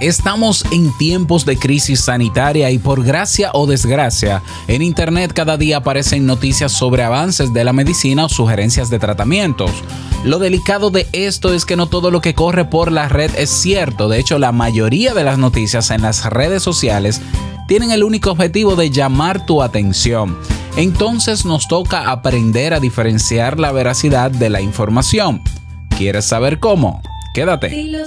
Estamos en tiempos de crisis sanitaria y por gracia o desgracia, en Internet cada día aparecen noticias sobre avances de la medicina o sugerencias de tratamientos. Lo delicado de esto es que no todo lo que corre por la red es cierto, de hecho la mayoría de las noticias en las redes sociales tienen el único objetivo de llamar tu atención. Entonces nos toca aprender a diferenciar la veracidad de la información. ¿Quieres saber cómo? Quédate. Si lo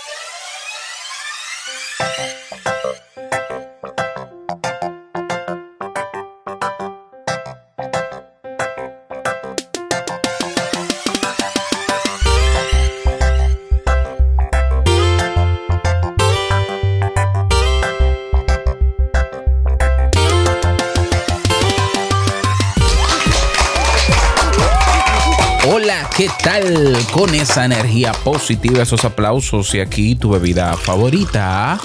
Tal? Con esa energía positiva, esos aplausos y aquí tu bebida favorita.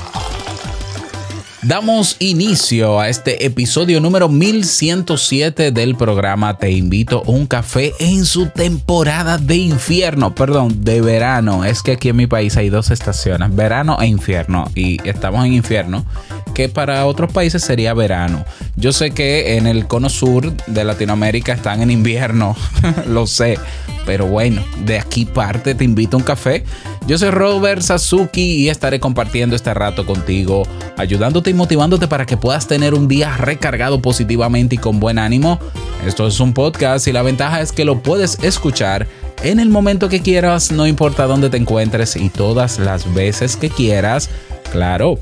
Damos inicio a este episodio número 1107 del programa Te invito a un café en su temporada de infierno, perdón, de verano. Es que aquí en mi país hay dos estaciones, verano e infierno. Y estamos en infierno, que para otros países sería verano. Yo sé que en el cono sur de Latinoamérica están en invierno, lo sé. Pero bueno, de aquí parte, te invito a un café. Yo soy Robert Sasuki y estaré compartiendo este rato contigo, ayudándote y motivándote para que puedas tener un día recargado positivamente y con buen ánimo. Esto es un podcast y la ventaja es que lo puedes escuchar en el momento que quieras, no importa dónde te encuentres y todas las veces que quieras. Claro,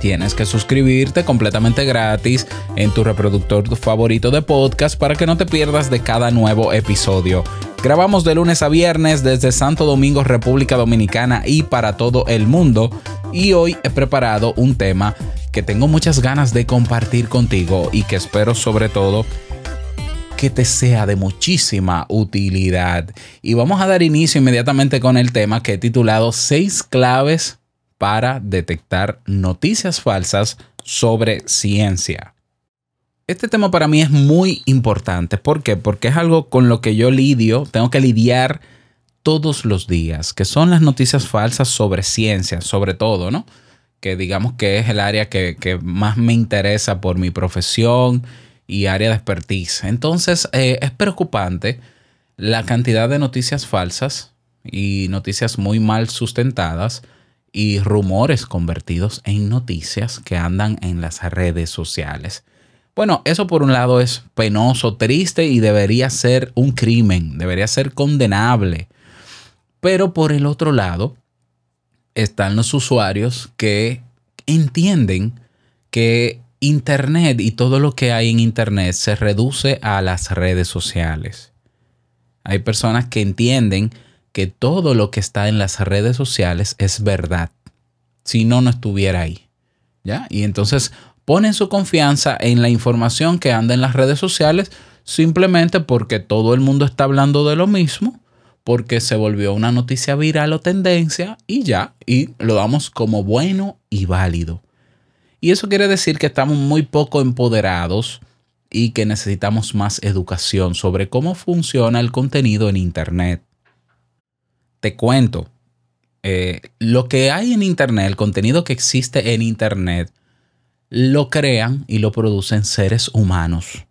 Tienes que suscribirte completamente gratis en tu reproductor favorito de podcast para que no te pierdas de cada nuevo episodio. Grabamos de lunes a viernes desde Santo Domingo, República Dominicana y para todo el mundo. Y hoy he preparado un tema que tengo muchas ganas de compartir contigo y que espero sobre todo que te sea de muchísima utilidad. Y vamos a dar inicio inmediatamente con el tema que he titulado 6 claves para detectar noticias falsas sobre ciencia. Este tema para mí es muy importante. ¿Por qué? Porque es algo con lo que yo lidio, tengo que lidiar todos los días, que son las noticias falsas sobre ciencia, sobre todo, ¿no? Que digamos que es el área que, que más me interesa por mi profesión y área de expertise. Entonces, eh, es preocupante la cantidad de noticias falsas y noticias muy mal sustentadas y rumores convertidos en noticias que andan en las redes sociales. Bueno, eso por un lado es penoso, triste y debería ser un crimen, debería ser condenable. Pero por el otro lado están los usuarios que entienden que Internet y todo lo que hay en Internet se reduce a las redes sociales. Hay personas que entienden que todo lo que está en las redes sociales es verdad. Si no, no estuviera ahí. ¿Ya? Y entonces ponen su confianza en la información que anda en las redes sociales simplemente porque todo el mundo está hablando de lo mismo, porque se volvió una noticia viral o tendencia y ya, y lo damos como bueno y válido. Y eso quiere decir que estamos muy poco empoderados y que necesitamos más educación sobre cómo funciona el contenido en Internet te cuento, eh, lo que hay en Internet, el contenido que existe en Internet, lo crean y lo producen seres humanos.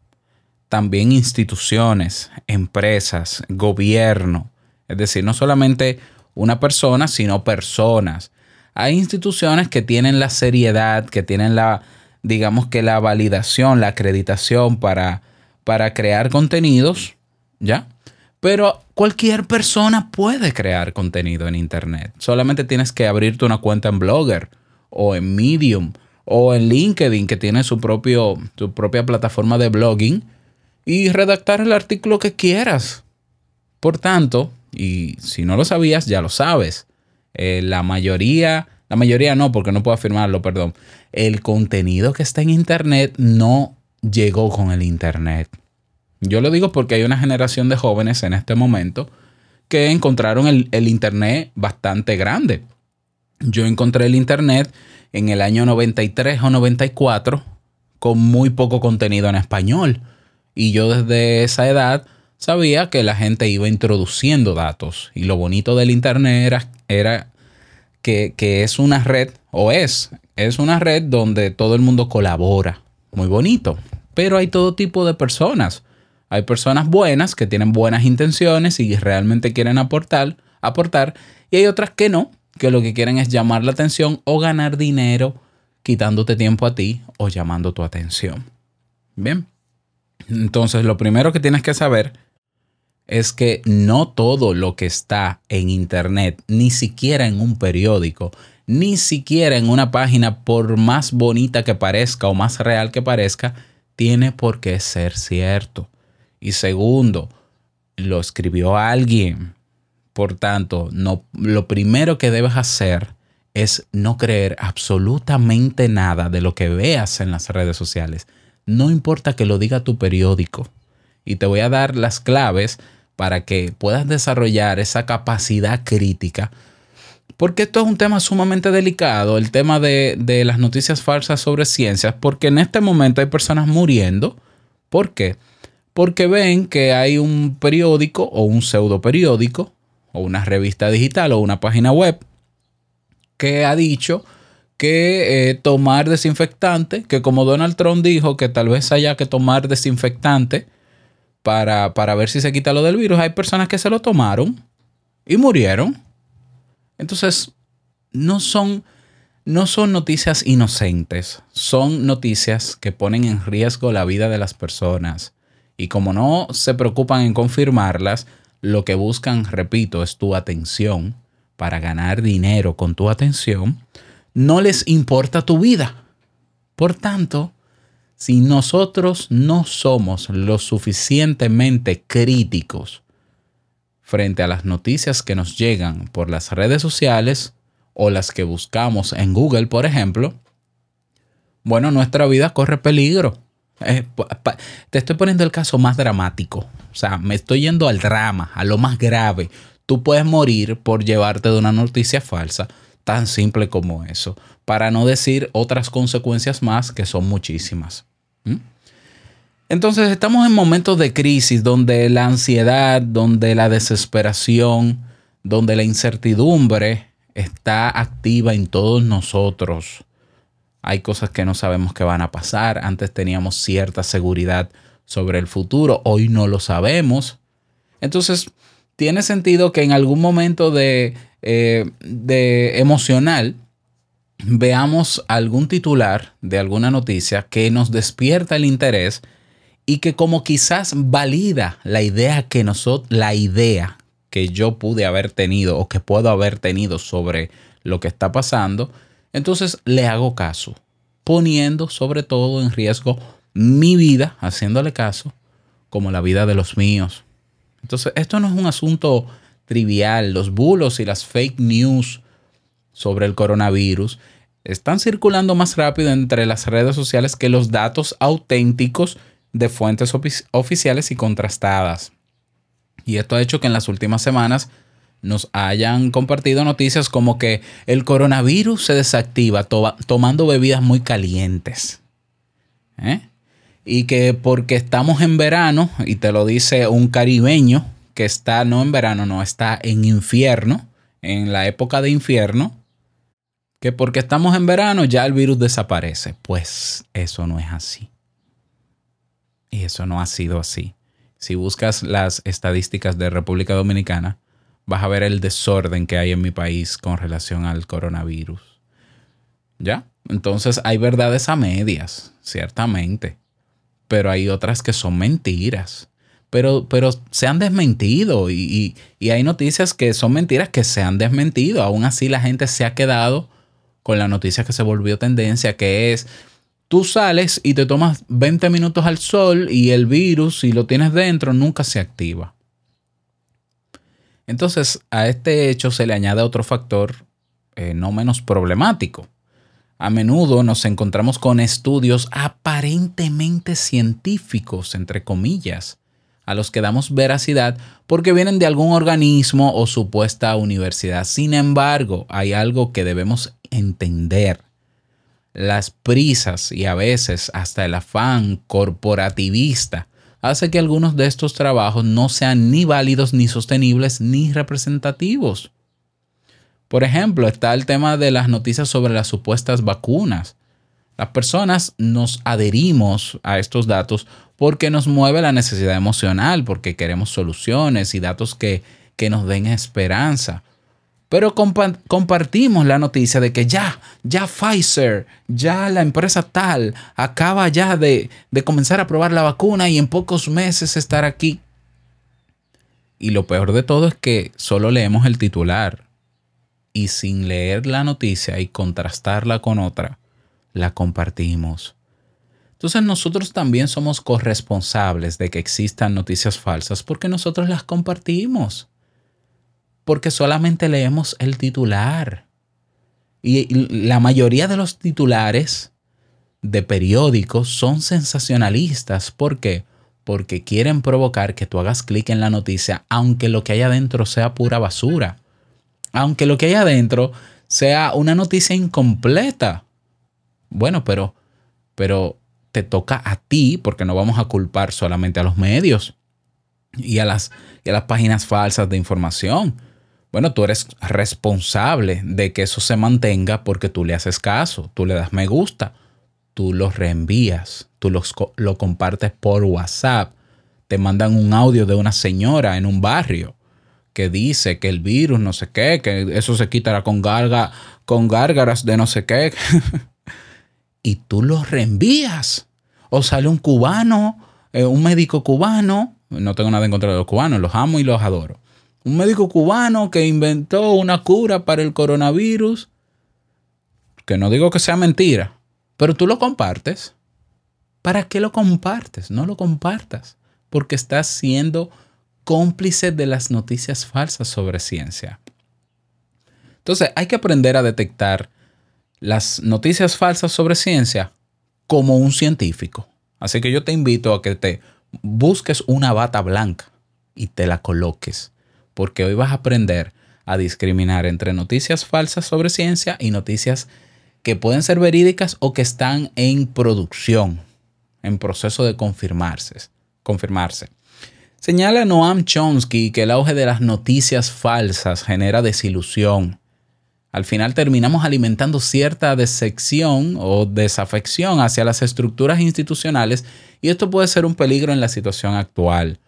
También instituciones, empresas, gobierno. Es decir, no solamente una persona, sino personas. Hay instituciones que tienen la seriedad, que tienen la, digamos que la validación, la acreditación para, para crear contenidos, ¿ya? Pero cualquier persona puede crear contenido en Internet. Solamente tienes que abrirte una cuenta en Blogger o en Medium o en LinkedIn que tiene su, propio, su propia plataforma de blogging y redactar el artículo que quieras. Por tanto, y si no lo sabías, ya lo sabes. eh, la mayoría, la mayoría no, porque no puedo afirmarlo, perdón. El contenido que está en Internet no llegó con el Internet. Yo lo digo porque hay una generación de jóvenes en este momento que encontraron el, el Internet bastante grande. Yo encontré el Internet en el año 93 o 94 con muy poco contenido en español. Y yo desde esa edad sabía que la gente iba introduciendo datos. Y lo bonito del Internet era, era que, que es una red, o es, es una red donde todo el mundo colabora. Muy bonito. Pero hay todo tipo de personas. Hay personas buenas que tienen buenas intenciones y realmente quieren aportar, aportar. Y hay otras que no, que lo que quieren es llamar la atención o ganar dinero quitándote tiempo a ti o llamando tu atención. Bien. Entonces, lo primero que tienes que saber es que no todo lo que está en Internet, ni siquiera en un periódico, ni siquiera en una página, por más bonita que parezca o más real que parezca, tiene por qué ser cierto. Y segundo, lo escribió alguien. Por tanto, no, lo primero que debes hacer es no creer absolutamente nada de lo que veas en las redes sociales. No importa que lo diga tu periódico. Y te voy a dar las claves para que puedas desarrollar esa capacidad crítica. Porque esto es un tema sumamente delicado, el tema de, de las noticias falsas sobre ciencias, porque en este momento hay personas muriendo. ¿Por qué? Porque ven que hay un periódico o un pseudo periódico o una revista digital o una página web que ha dicho que eh, tomar desinfectante, que como Donald Trump dijo que tal vez haya que tomar desinfectante para, para ver si se quita lo del virus, hay personas que se lo tomaron y murieron. Entonces, no son, no son noticias inocentes, son noticias que ponen en riesgo la vida de las personas. Y como no se preocupan en confirmarlas, lo que buscan, repito, es tu atención para ganar dinero con tu atención, no les importa tu vida. Por tanto, si nosotros no somos lo suficientemente críticos frente a las noticias que nos llegan por las redes sociales o las que buscamos en Google, por ejemplo, bueno, nuestra vida corre peligro. Eh, te estoy poniendo el caso más dramático. O sea, me estoy yendo al drama, a lo más grave. Tú puedes morir por llevarte de una noticia falsa, tan simple como eso, para no decir otras consecuencias más que son muchísimas. ¿Mm? Entonces estamos en momentos de crisis donde la ansiedad, donde la desesperación, donde la incertidumbre está activa en todos nosotros. Hay cosas que no sabemos que van a pasar. Antes teníamos cierta seguridad sobre el futuro, hoy no lo sabemos. Entonces, tiene sentido que en algún momento de, eh, de emocional veamos algún titular de alguna noticia que nos despierta el interés y que como quizás valida la idea que nosotros, la idea que yo pude haber tenido o que puedo haber tenido sobre lo que está pasando, entonces le hago caso, poniendo sobre todo en riesgo mi vida, haciéndole caso, como la vida de los míos. Entonces, esto no es un asunto trivial. Los bulos y las fake news sobre el coronavirus están circulando más rápido entre las redes sociales que los datos auténticos de fuentes ofi- oficiales y contrastadas. Y esto ha hecho que en las últimas semanas nos hayan compartido noticias como que el coronavirus se desactiva to- tomando bebidas muy calientes. ¿Eh? Y que porque estamos en verano, y te lo dice un caribeño que está no en verano, no, está en infierno, en la época de infierno, que porque estamos en verano ya el virus desaparece. Pues eso no es así. Y eso no ha sido así. Si buscas las estadísticas de República Dominicana, vas a ver el desorden que hay en mi país con relación al coronavirus. ¿Ya? Entonces hay verdades a medias, ciertamente, pero hay otras que son mentiras. Pero, pero se han desmentido y, y- hay noticias que son mentiras que se han desmentido. Aún así la gente se ha quedado con la noticia que se volvió tendencia, que es tú sales y te tomas 20 minutos al sol y el virus, si lo tienes dentro, nunca se activa. Entonces, a este hecho se le añade otro factor eh, no menos problemático. A menudo nos encontramos con estudios aparentemente científicos, entre comillas, a los que damos veracidad porque vienen de algún organismo o supuesta universidad. Sin embargo, hay algo que debemos entender. Las prisas y a veces hasta el afán corporativista hace que algunos de estos trabajos no sean ni válidos, ni sostenibles, ni representativos. Por ejemplo, está el tema de las noticias sobre las supuestas vacunas. Las personas nos adherimos a estos datos porque nos mueve la necesidad emocional, porque queremos soluciones y datos que, que nos den esperanza. Pero compa- compartimos la noticia de que ya, ya Pfizer, ya la empresa tal, acaba ya de, de comenzar a probar la vacuna y en pocos meses estar aquí. Y lo peor de todo es que solo leemos el titular y sin leer la noticia y contrastarla con otra, la compartimos. Entonces nosotros también somos corresponsables de que existan noticias falsas porque nosotros las compartimos. Porque solamente leemos el titular. Y la mayoría de los titulares de periódicos son sensacionalistas. ¿Por qué? Porque quieren provocar que tú hagas clic en la noticia, aunque lo que hay adentro sea pura basura. Aunque lo que hay adentro sea una noticia incompleta. Bueno, pero, pero te toca a ti, porque no vamos a culpar solamente a los medios y a las, y a las páginas falsas de información. Bueno, tú eres responsable de que eso se mantenga porque tú le haces caso, tú le das me gusta, tú los reenvías, tú los, lo compartes por WhatsApp, te mandan un audio de una señora en un barrio que dice que el virus no sé qué, que eso se quitará con, con gárgaras de no sé qué. y tú los reenvías. O sale un cubano, eh, un médico cubano, no tengo nada en contra de los cubanos, los amo y los adoro. Un médico cubano que inventó una cura para el coronavirus, que no digo que sea mentira, pero tú lo compartes. ¿Para qué lo compartes? No lo compartas, porque estás siendo cómplice de las noticias falsas sobre ciencia. Entonces hay que aprender a detectar las noticias falsas sobre ciencia como un científico. Así que yo te invito a que te busques una bata blanca y te la coloques, porque hoy vas a aprender a discriminar entre noticias falsas sobre ciencia y noticias que pueden ser verídicas o que están en producción, en proceso de confirmarse. confirmarse. Señala Noam Chomsky que el auge de las noticias falsas genera desilusión. Al final terminamos alimentando cierta decepción o desafección hacia las estructuras institucionales y esto puede ser un peligro en la situación actual.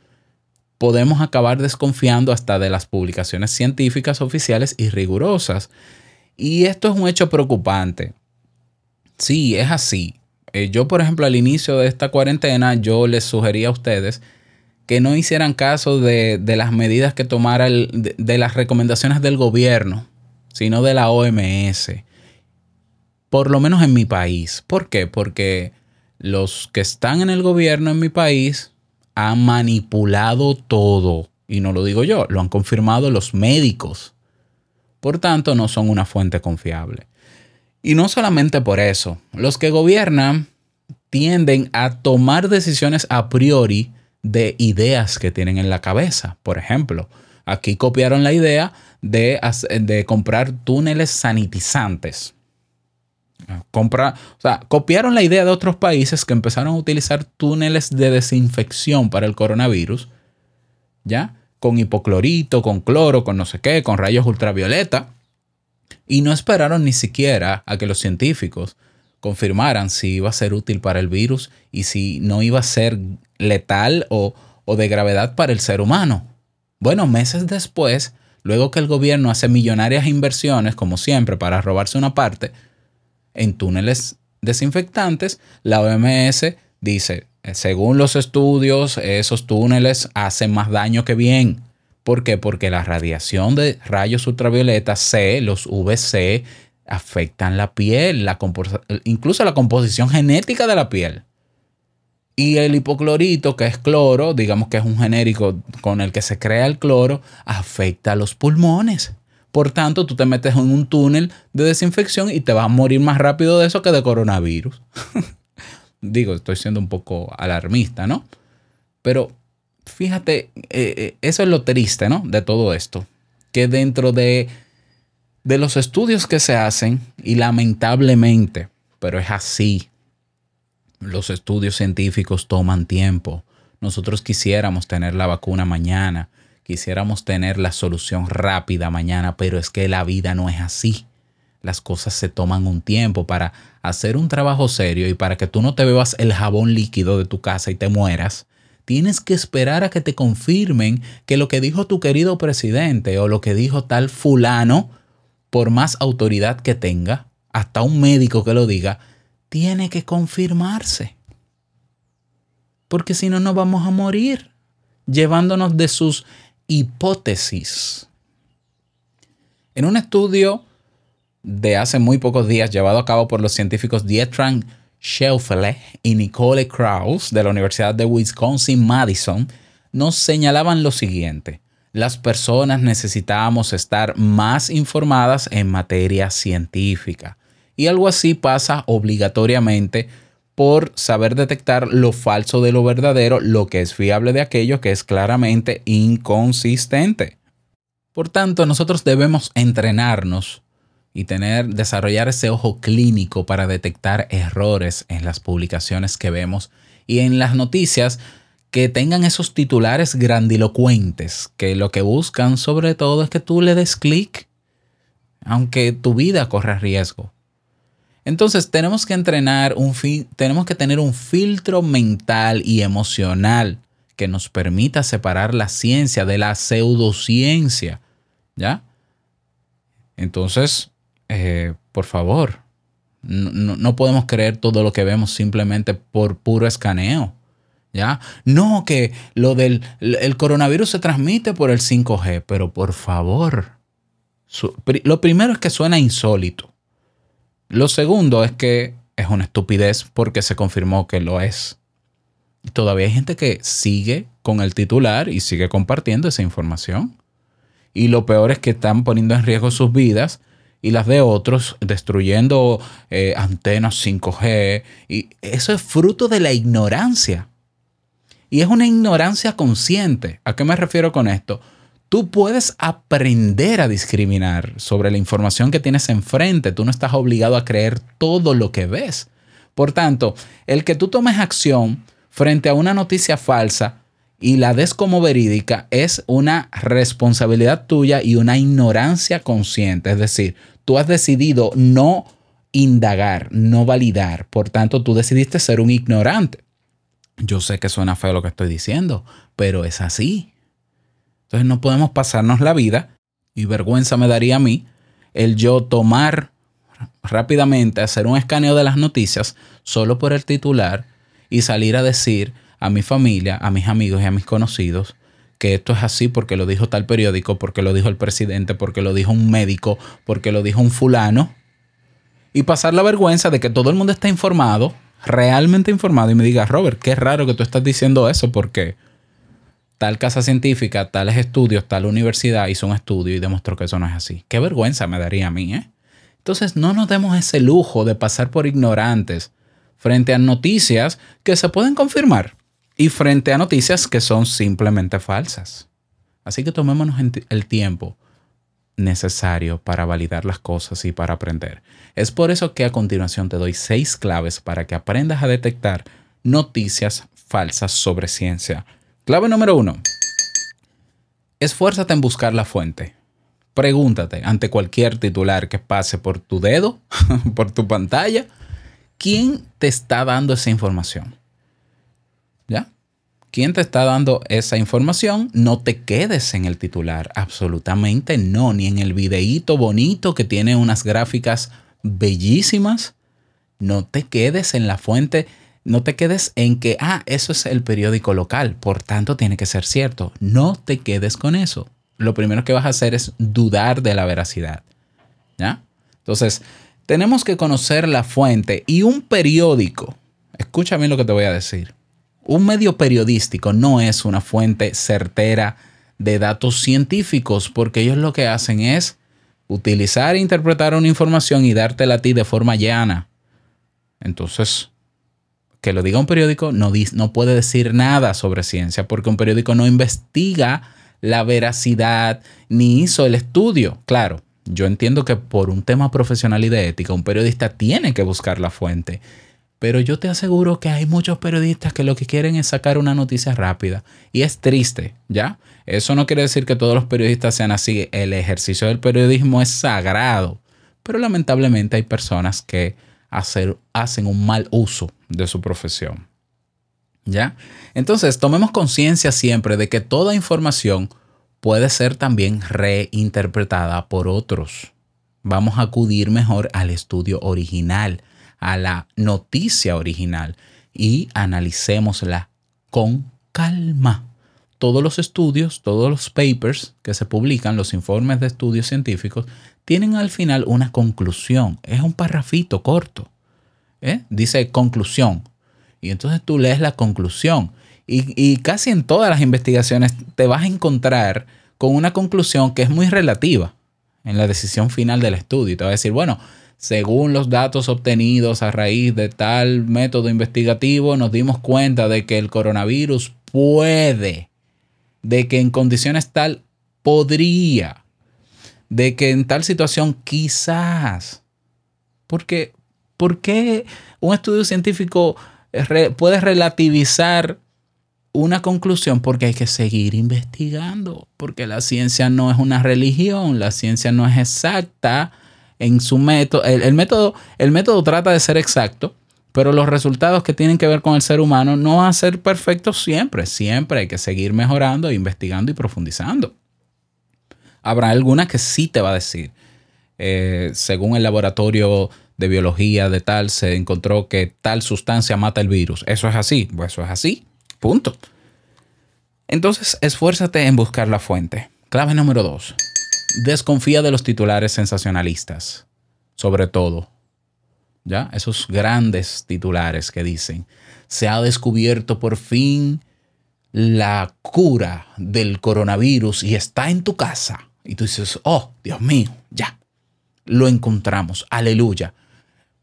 Podemos acabar desconfiando hasta de las publicaciones científicas oficiales y rigurosas. Y esto es un hecho preocupante. Sí, es así. Eh, yo, por ejemplo, al inicio de esta cuarentena, yo les sugería a ustedes que no hicieran caso de, de las medidas que tomara, el, de, de las recomendaciones del gobierno, sino de la OMS. Por lo menos en mi país. ¿Por qué? Porque los que están en el gobierno en mi país han manipulado todo. Y no lo digo yo, lo han confirmado los médicos. Por tanto, no son una fuente confiable. Y no solamente por eso, los que gobiernan tienden a tomar decisiones a priori de ideas que tienen en la cabeza. Por ejemplo, aquí copiaron la idea de, de comprar túneles sanitizantes. Compra, o sea, copiaron la idea de otros países que empezaron a utilizar túneles de desinfección para el coronavirus, ¿ya? Con hipoclorito, con cloro, con no sé qué, con rayos ultravioleta. Y no esperaron ni siquiera a que los científicos confirmaran si iba a ser útil para el virus y si no iba a ser letal o, o de gravedad para el ser humano. Bueno, meses después, luego que el gobierno hace millonarias inversiones, como siempre, para robarse una parte, en túneles desinfectantes, la OMS dice, eh, según los estudios, esos túneles hacen más daño que bien. ¿Por qué? Porque la radiación de rayos ultravioleta C, los VC, afectan la piel, la incluso la composición genética de la piel. Y el hipoclorito, que es cloro, digamos que es un genérico con el que se crea el cloro, afecta a los pulmones. Por tanto, tú te metes en un túnel de desinfección y te vas a morir más rápido de eso que de coronavirus. Digo, estoy siendo un poco alarmista, ¿no? Pero fíjate, eh, eh, eso es lo triste, ¿no? De todo esto. Que dentro de, de los estudios que se hacen, y lamentablemente, pero es así, los estudios científicos toman tiempo. Nosotros quisiéramos tener la vacuna mañana, quisiéramos tener la solución rápida mañana, pero es que la vida no es así. Las cosas se toman un tiempo para hacer un trabajo serio y para que tú no te bebas el jabón líquido de tu casa y te mueras. Tienes que esperar a que te confirmen que lo que dijo tu querido presidente o lo que dijo tal fulano, por más autoridad que tenga, hasta un médico que lo diga, tiene que confirmarse. Porque si no, nos vamos a morir llevándonos de sus hipótesis. En un estudio de hace muy pocos días llevado a cabo por los científicos Dietran Schaufele y Nicole Krauss de la Universidad de Wisconsin-Madison, nos señalaban lo siguiente. Las personas necesitábamos estar más informadas en materia científica. Y algo así pasa obligatoriamente por saber detectar lo falso de lo verdadero, lo que es fiable de aquello que es claramente inconsistente. Por tanto, nosotros debemos entrenarnos y tener, desarrollar ese ojo clínico para detectar errores en las publicaciones que vemos y en las noticias que tengan esos titulares grandilocuentes, que lo que buscan sobre todo es que tú le des clic, aunque tu vida corra riesgo. Entonces tenemos que entrenar un tenemos que tener un filtro mental y emocional que nos permita separar la ciencia de la pseudociencia, ¿ya? Entonces, eh, por favor, no, no- podemos creer todo lo que vemos simplemente por puro escaneo. ¿Ya? No, que lo del el coronavirus se transmite por el 5G, pero por favor, lo primero es que suena insólito. Lo segundo es que es una estupidez porque se confirmó que lo es. Y todavía hay gente que sigue con el titular y sigue compartiendo esa información. Y lo peor es que están poniendo en riesgo sus vidas y las de otros, destruyendo eh, antenas 5G. Y eso es fruto de la ignorancia. Y es una ignorancia consciente. ¿A qué me refiero con esto? Tú puedes aprender a discriminar sobre la información que tienes enfrente. Tú no estás obligado a creer todo lo que ves. Por tanto, el que tú tomes acción frente a una noticia falsa y la des como verídica es una responsabilidad tuya y una ignorancia consciente. Es decir, tú has decidido no indagar, no validar. Por tanto, tú decidiste ser un ignorante. Yo sé que suena feo lo que estoy diciendo, pero es así. Entonces no podemos pasarnos la vida, y vergüenza me daría a mí, el yo tomar rápidamente, hacer un escaneo de las noticias solo por el titular y salir a decir a mi familia, a mis amigos y a mis conocidos que esto es así porque lo dijo tal periódico, porque lo dijo el presidente, porque lo dijo un médico, porque lo dijo un fulano, y pasar la vergüenza de que todo el mundo está informado, realmente informado, y me diga, Robert, qué raro que tú estás diciendo eso, porque tal casa científica, tales estudios, tal universidad hizo un estudio y demostró que eso no es así. Qué vergüenza me daría a mí, ¿eh? Entonces no nos demos ese lujo de pasar por ignorantes frente a noticias que se pueden confirmar y frente a noticias que son simplemente falsas. Así que tomémonos el tiempo necesario para validar las cosas y para aprender. Es por eso que a continuación te doy seis claves para que aprendas a detectar noticias falsas sobre ciencia. Clave número uno. Esfuérzate en buscar la fuente. Pregúntate ante cualquier titular que pase por tu dedo, por tu pantalla, ¿quién te está dando esa información? ¿Ya? ¿Quién te está dando esa información? No te quedes en el titular, absolutamente no, ni en el videíto bonito que tiene unas gráficas bellísimas. No te quedes en la fuente, no te quedes en que, ah, eso es el periódico local, por tanto tiene que ser cierto. No te quedes con eso. Lo primero que vas a hacer es dudar de la veracidad. ¿Ya? Entonces, tenemos que conocer la fuente y un periódico, escúchame lo que te voy a decir, un medio periodístico no es una fuente certera de datos científicos porque ellos lo que hacen es utilizar e interpretar una información y dártela a ti de forma llana. Entonces, que lo diga un periódico no, no puede decir nada sobre ciencia porque un periódico no investiga la veracidad ni hizo el estudio. Claro, yo entiendo que por un tema profesional y de ética, un periodista tiene que buscar la fuente. Pero yo te aseguro que hay muchos periodistas que lo que quieren es sacar una noticia rápida. Y es triste, ¿ya? Eso no quiere decir que todos los periodistas sean así. El ejercicio del periodismo es sagrado. Pero lamentablemente hay personas que hacer- hacen un mal uso de su profesión. ¿Ya? Entonces, tomemos conciencia siempre de que toda información puede ser también reinterpretada por otros. Vamos a acudir mejor al estudio original, a la noticia original y analicémosla con calma. Todos los estudios, todos los papers que se publican, los informes de estudios científicos, tienen al final una conclusión. Es un parrafito corto. ¿Eh? Dice conclusión. Y entonces tú lees la conclusión. Y, y casi en todas las investigaciones te vas a encontrar con una conclusión que es muy relativa en la decisión final del estudio. Y te va a decir, bueno, según los datos obtenidos a raíz de tal método investigativo, nos dimos cuenta de que el coronavirus puede, de que en condiciones tal podría, de que en tal situación quizás. Porque, ¿por qué un estudio científico re- puede relativizar una conclusión? Porque hay que seguir investigando, porque la ciencia no es una religión, la ciencia no es exacta en su método. El, método, el método trata de ser exacto, pero los resultados que tienen que ver con el ser humano no van a ser perfectos siempre. Siempre hay que seguir mejorando, investigando y profundizando. Habrá alguna que sí te va a decir, eh, según el laboratorio de biología de tal, se encontró que tal sustancia mata el virus. Eso es así, pues eso es así, punto. Entonces, esfuérzate en buscar la fuente. Clave número dos. Desconfía de los titulares sensacionalistas, sobre todo. ¿Ya? Esos grandes titulares que dicen, se ha descubierto por fin la cura del coronavirus y está en tu casa. Y tú dices, oh, Dios mío, ya, lo encontramos, aleluya.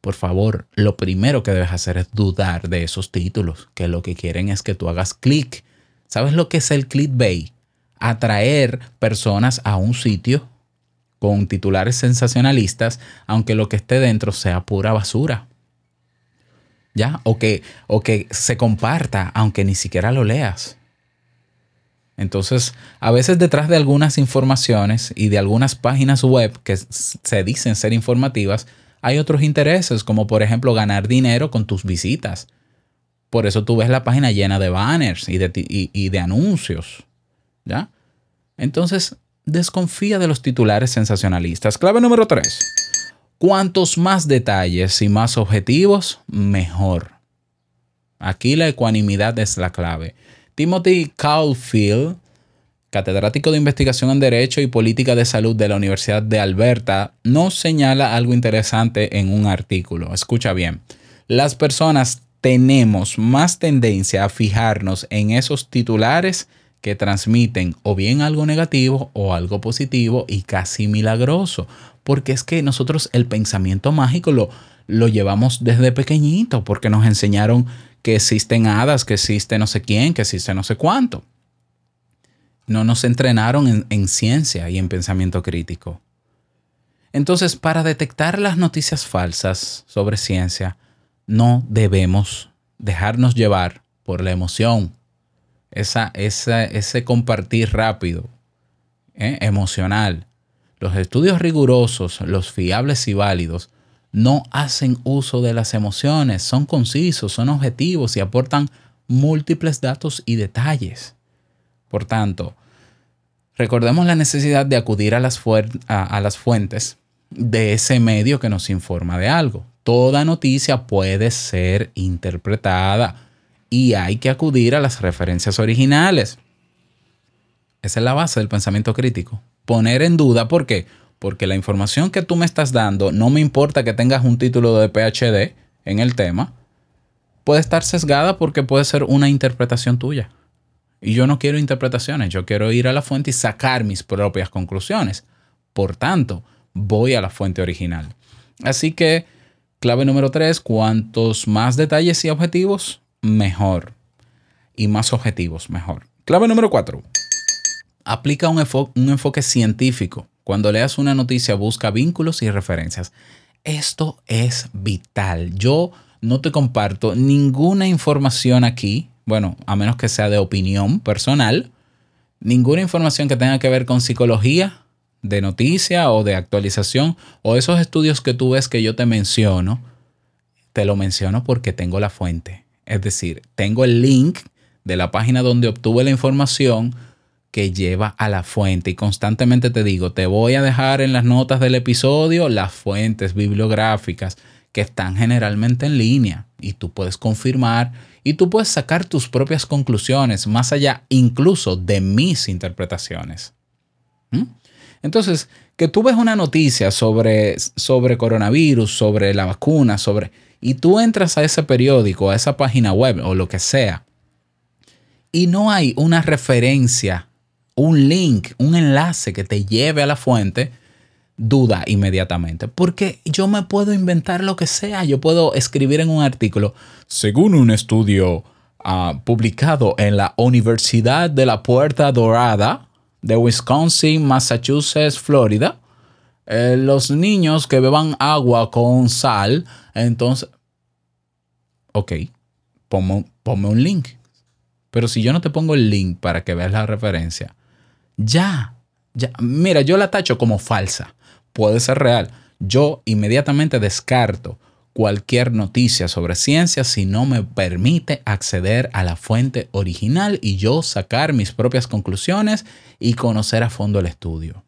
Por favor, lo primero que debes hacer es dudar de esos títulos, que lo que quieren es que tú hagas clic. ¿Sabes lo que es el clickbait? Atraer personas a un sitio con titulares sensacionalistas, aunque lo que esté dentro sea pura basura. ¿Ya? O que, o que se comparta, aunque ni siquiera lo leas. Entonces, a veces detrás de algunas informaciones y de algunas páginas web que se dicen ser informativas, hay otros intereses, como por ejemplo ganar dinero con tus visitas. Por eso tú ves la página llena de banners y de, anuncios. ¿Ya? Entonces, desconfía de los titulares sensacionalistas. Clave número 3. Cuantos más detalles y más objetivos, mejor. Aquí la ecuanimidad es la clave. Timothy Caulfield, catedrático de investigación en Derecho y Política de Salud de la Universidad de Alberta, nos señala algo interesante en un artículo. Escucha bien. Las personas tenemos más tendencia a fijarnos en esos titulares que transmiten o bien algo negativo o algo positivo y casi milagroso. Porque es que nosotros el pensamiento mágico lo, lo llevamos desde pequeñito, porque nos enseñaron que existen hadas, que existe no sé quién, que existe no sé cuánto. No nos entrenaron en, en ciencia y en pensamiento crítico. Entonces, para detectar las noticias falsas sobre ciencia, no debemos dejarnos llevar por la emoción, ese compartir rápido, ¿eh? emocional. Los estudios rigurosos, los fiables y válidos, no hacen uso de las emociones, son concisos, son objetivos y aportan múltiples datos y detalles. Por tanto, recordemos la necesidad de acudir a las, a las fuentes de ese medio que nos informa de algo. Toda noticia puede ser interpretada y hay que acudir a las referencias originales. Esa es la base del pensamiento crítico. Poner en duda, ¿por qué? porque la información que tú me estás dando, no me importa que tengas un título de PhD en el tema, puede estar sesgada porque puede ser una interpretación tuya. Y yo no quiero interpretaciones, yo quiero ir a la fuente y sacar mis propias conclusiones. Por tanto, voy a la fuente original. Así que, clave número tres, cuantos más detalles y objetivos, mejor. Y más objetivos, mejor. Clave número cuatro, aplica un, enfo- un enfoque científico. Cuando leas una noticia, busca vínculos y referencias. Esto es vital. Yo no te comparto ninguna información aquí, bueno, a menos que sea de opinión personal, ninguna información que tenga que ver con psicología, de noticia o de actualización, o esos estudios que tú ves que yo te menciono, te lo menciono porque tengo la fuente. Es decir, tengo el link de la página donde obtuve la información que lleva a la fuente. Y constantemente te digo, te voy a dejar en las notas del episodio las fuentes bibliográficas que están generalmente en línea y tú puedes confirmar y tú puedes sacar tus propias conclusiones más allá incluso de mis interpretaciones. ¿Mm? Entonces, que tú ves una noticia sobre, sobre coronavirus, sobre la vacuna, sobre... Y tú entras a ese periódico, a esa página web o lo que sea, y no hay una referencia, un link, un enlace que te lleve a la fuente, duda inmediatamente. Porque yo me puedo inventar lo que sea. Yo puedo escribir en un artículo, según un estudio ah, publicado en la Universidad de la Puerta Dorada de Wisconsin, Massachusetts, Florida, eh, los niños que beban agua con sal, entonces, ok, ponme, un link. Pero si yo no te pongo el link para que veas la referencia, ya, ya, mira, yo la tacho como falsa. Puede ser real. Yo inmediatamente descarto cualquier noticia sobre ciencia si no me permite acceder a la fuente original y yo sacar mis propias conclusiones y conocer a fondo el estudio.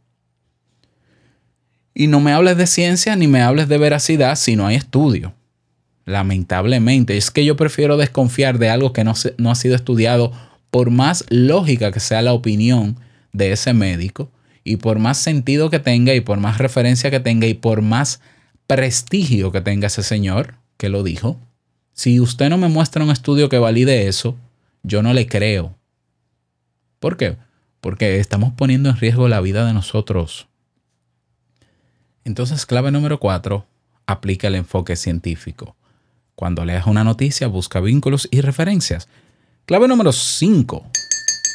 Y no me hables de ciencia ni me hables de veracidad si no hay estudio. Lamentablemente, es que yo prefiero desconfiar de algo que no, se- no ha sido estudiado por más lógica que sea la opinión de ese médico y por más sentido que tenga y por más referencia que tenga y por más prestigio que tenga ese señor que lo dijo. Si usted no me muestra un estudio que valide eso, yo no le creo. ¿Por qué? Porque estamos poniendo en riesgo la vida de nosotros. Entonces, clave número cuatro, aplica el enfoque científico. Cuando leas una noticia, busca vínculos y referencias. Clave número 5.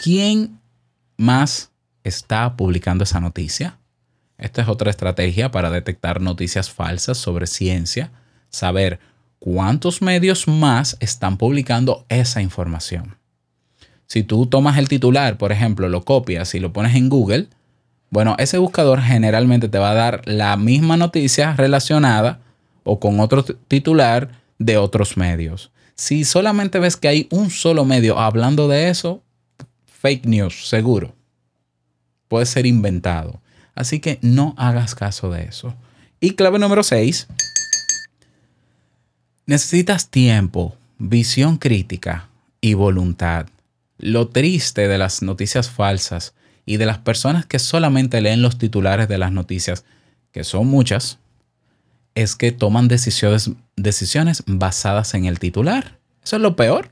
¿Quién más está publicando esa noticia? Esta es otra estrategia para detectar noticias falsas sobre ciencia, saber cuántos medios más están publicando esa información. Si tú tomas el titular, por ejemplo, lo copias y lo pones en Google, bueno, ese buscador generalmente te va a dar la misma noticia relacionada o con otro titular de otros medios. Si solamente ves que hay un solo medio hablando de eso, fake news, seguro. Puede ser inventado. Así que no hagas caso de eso. Y clave número 6. Necesitas tiempo, visión crítica y voluntad. Lo triste de las noticias falsas y de las personas que solamente leen los titulares de las noticias, que son muchas, es que toman decisiones, decisiones basadas en el titular. Eso es lo peor.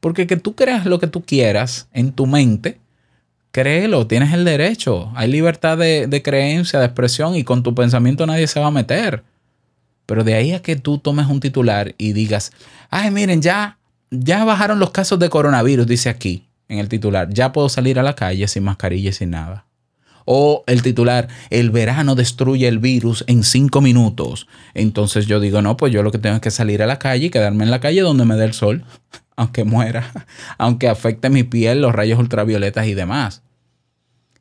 Porque que tú creas lo que tú quieras en tu mente, créelo, tienes el derecho. Hay libertad de, de creencia, de expresión y con tu pensamiento nadie se va a meter. Pero de ahí a que tú tomes un titular y digas, ay, miren, ya, ya bajaron los casos de coronavirus, dice aquí en el titular, ya puedo salir a la calle sin mascarilla y sin nada. O el titular, el verano destruye el virus en cinco minutos. Entonces yo digo, no, pues yo lo que tengo es que salir a la calle y quedarme en la calle donde me dé el sol, aunque muera, aunque afecte mi piel, los rayos ultravioletas y demás.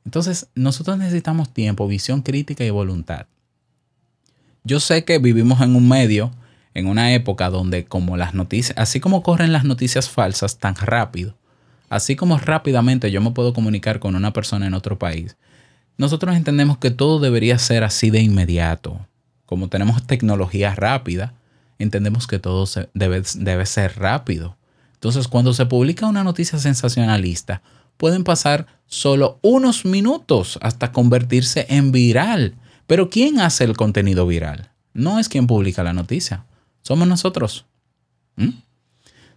Entonces nosotros necesitamos tiempo, visión crítica y voluntad. Yo sé que vivimos en un medio, en una época donde como las noticias, así como corren las noticias falsas tan rápido, así como rápidamente yo me puedo comunicar con una persona en otro país, nosotros entendemos que todo debería ser así de inmediato. Como tenemos tecnología rápida, entendemos que todo debe, debe ser rápido. Entonces, cuando se publica una noticia sensacionalista, pueden pasar solo unos minutos hasta convertirse en viral. Pero ¿quién hace el contenido viral? No es quien publica la noticia, somos nosotros. ¿Mm?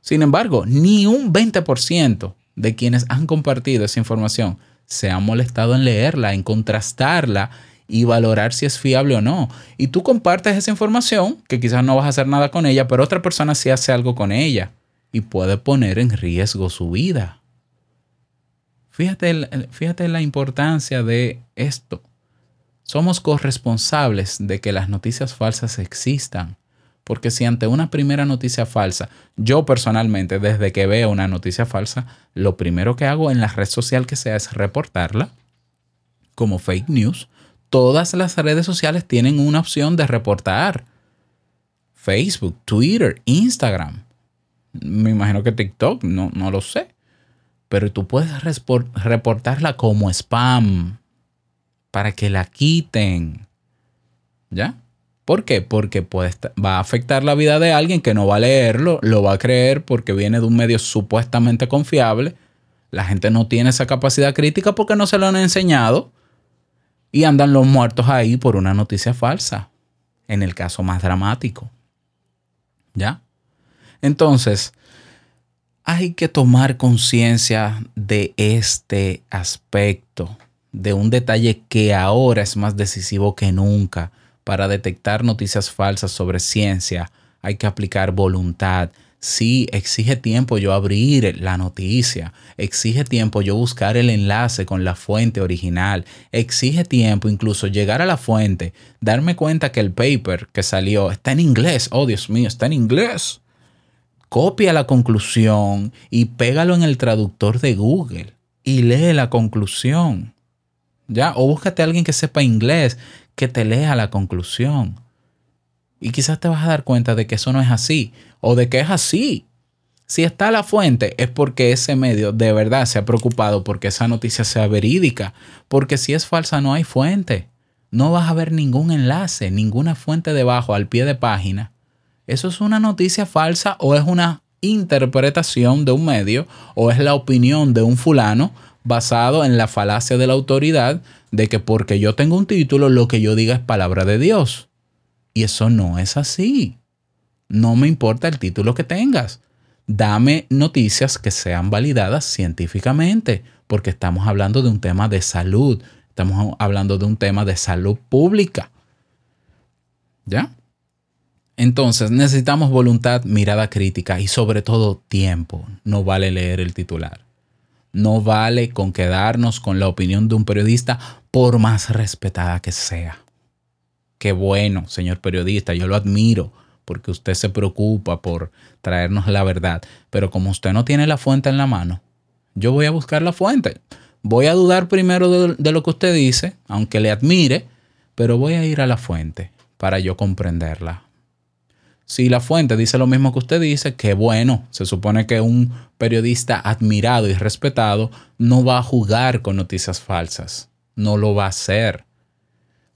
Sin embargo, ni un 20% de quienes han compartido esa información se han molestado en leerla, en contrastarla y valorar si es fiable o no. Y tú compartes esa información, que quizás no vas a hacer nada con ella, pero otra persona sí hace algo con ella y puede poner en riesgo su vida. Fíjate, fíjate la importancia de esto. Somos corresponsables de que las noticias falsas existan. Porque si ante una primera noticia falsa, yo personalmente, desde que veo una noticia falsa, lo primero que hago en la red social que sea es reportarla como fake news. Todas las redes sociales tienen una opción de reportar. Facebook, Twitter, Instagram. Me imagino que TikTok, no, no lo sé. Pero tú puedes reportarla como spam para que la quiten. ¿Ya? ¿Por qué? Porque va a afectar la vida de alguien que no va a leerlo, lo va a creer porque viene de un medio supuestamente confiable. La gente no tiene esa capacidad crítica porque no se lo han enseñado y andan los muertos ahí por una noticia falsa, en el caso más dramático. ¿Ya? Entonces, hay que tomar conciencia de este aspecto, de un detalle que ahora es más decisivo que nunca. Para detectar noticias falsas sobre ciencia hay que aplicar voluntad. Sí, exige tiempo yo abrir la noticia, exige tiempo yo buscar el enlace con la fuente original, exige tiempo incluso llegar a la fuente, darme cuenta que el paper que salió está en inglés, oh Dios mío, está en inglés copia la conclusión y pégalo en el traductor de Google y lee la conclusión. ¿Ya? O búscate a alguien que sepa inglés que te lea la conclusión. Y quizás te vas a dar cuenta de que eso no es así o de que es así. Si está la fuente es porque ese medio de verdad se ha preocupado porque esa noticia sea verídica. Porque si es falsa no hay fuente. No vas a ver ningún enlace, ninguna fuente debajo al pie de página. ¿Eso es una noticia falsa o es una interpretación de un medio o es la opinión de un fulano basado en la falacia de la autoridad de que porque yo tengo un título lo que yo diga es palabra de Dios? Y eso no es así. No me importa el título que tengas. Dame noticias que sean validadas científicamente, porque estamos hablando de un tema de salud, estamos hablando de un tema de salud pública. ¿Ya? Entonces necesitamos voluntad, mirada crítica y sobre todo tiempo. No vale leer el titular. No vale con quedarnos con la opinión de un periodista por más respetada que sea. Qué bueno, señor periodista, yo lo admiro porque usted se preocupa por traernos la verdad. Pero como usted no tiene la fuente en la mano, yo voy a buscar la fuente. Voy a dudar primero de, de lo que usted dice, aunque le admire, pero voy a ir a la fuente para yo comprenderla. Si la fuente dice lo mismo que usted dice, qué bueno. Se supone que un periodista admirado y respetado no va a jugar con noticias falsas. No lo va a hacer.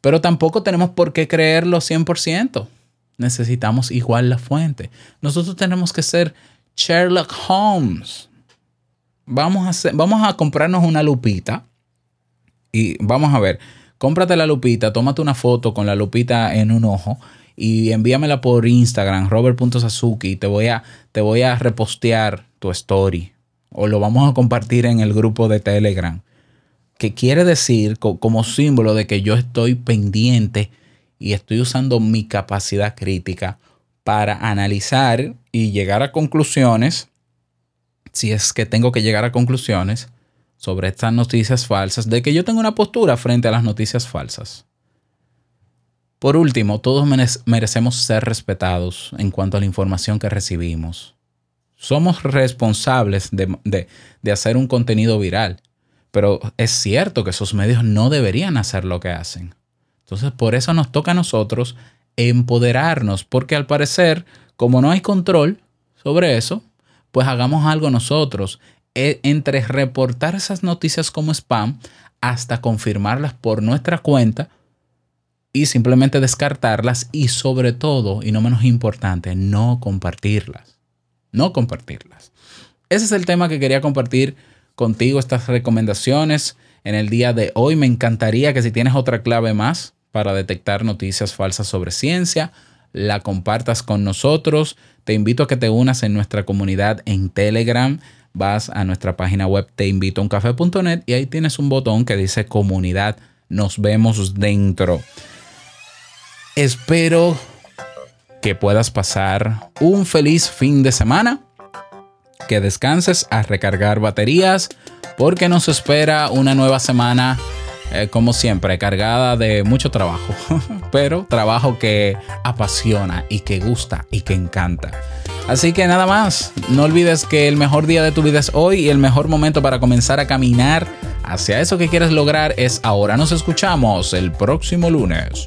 Pero tampoco tenemos por qué creerlo 100%. Necesitamos igual la fuente. Nosotros tenemos que ser Sherlock Holmes. Vamos a, vamos a comprarnos una lupita y vamos a ver, cómprate la lupita, tómate una foto con la lupita en un ojo y envíamela por Instagram, robert.sasuki, y te voy a, te voy a repostear tu story o lo vamos a compartir en el grupo de Telegram. Que quiere decir co- como símbolo de que yo estoy pendiente y estoy usando mi capacidad crítica para analizar y llegar a conclusiones, si es que tengo que llegar a conclusiones sobre estas noticias falsas, de que yo tengo una postura frente a las noticias falsas. Por último, todos merec- merecemos ser respetados en cuanto a la información que recibimos. Somos responsables de, de- de hacer un contenido viral, pero es cierto que esos medios no deberían hacer lo que hacen. Entonces, por eso nos toca a nosotros empoderarnos, porque al parecer, como no hay control sobre eso, pues hagamos algo nosotros. E- entre reportar esas noticias como spam hasta confirmarlas por nuestra cuenta y simplemente descartarlas y sobre todo, y no menos importante, no compartirlas. No compartirlas. Ese es el tema que quería compartir contigo, estas recomendaciones en el día de hoy. Me encantaría que si tienes otra clave más, para detectar noticias falsas sobre ciencia, la compartas con nosotros. Te invito a que te unas en nuestra comunidad en Telegram. Vas a nuestra página web teinvitouncafe.net y ahí tienes un botón que dice comunidad. Nos vemos dentro. Espero que puedas pasar un feliz fin de semana, que descanses a recargar baterías, porque nos espera una nueva semana, eh, como siempre, cargada de mucho trabajo, pero trabajo que apasiona y que gusta y que encanta. Así que nada más, no olvides que el mejor día de tu vida es hoy y el mejor momento para comenzar a caminar hacia eso que quieres lograr es ahora. Nos escuchamos el próximo lunes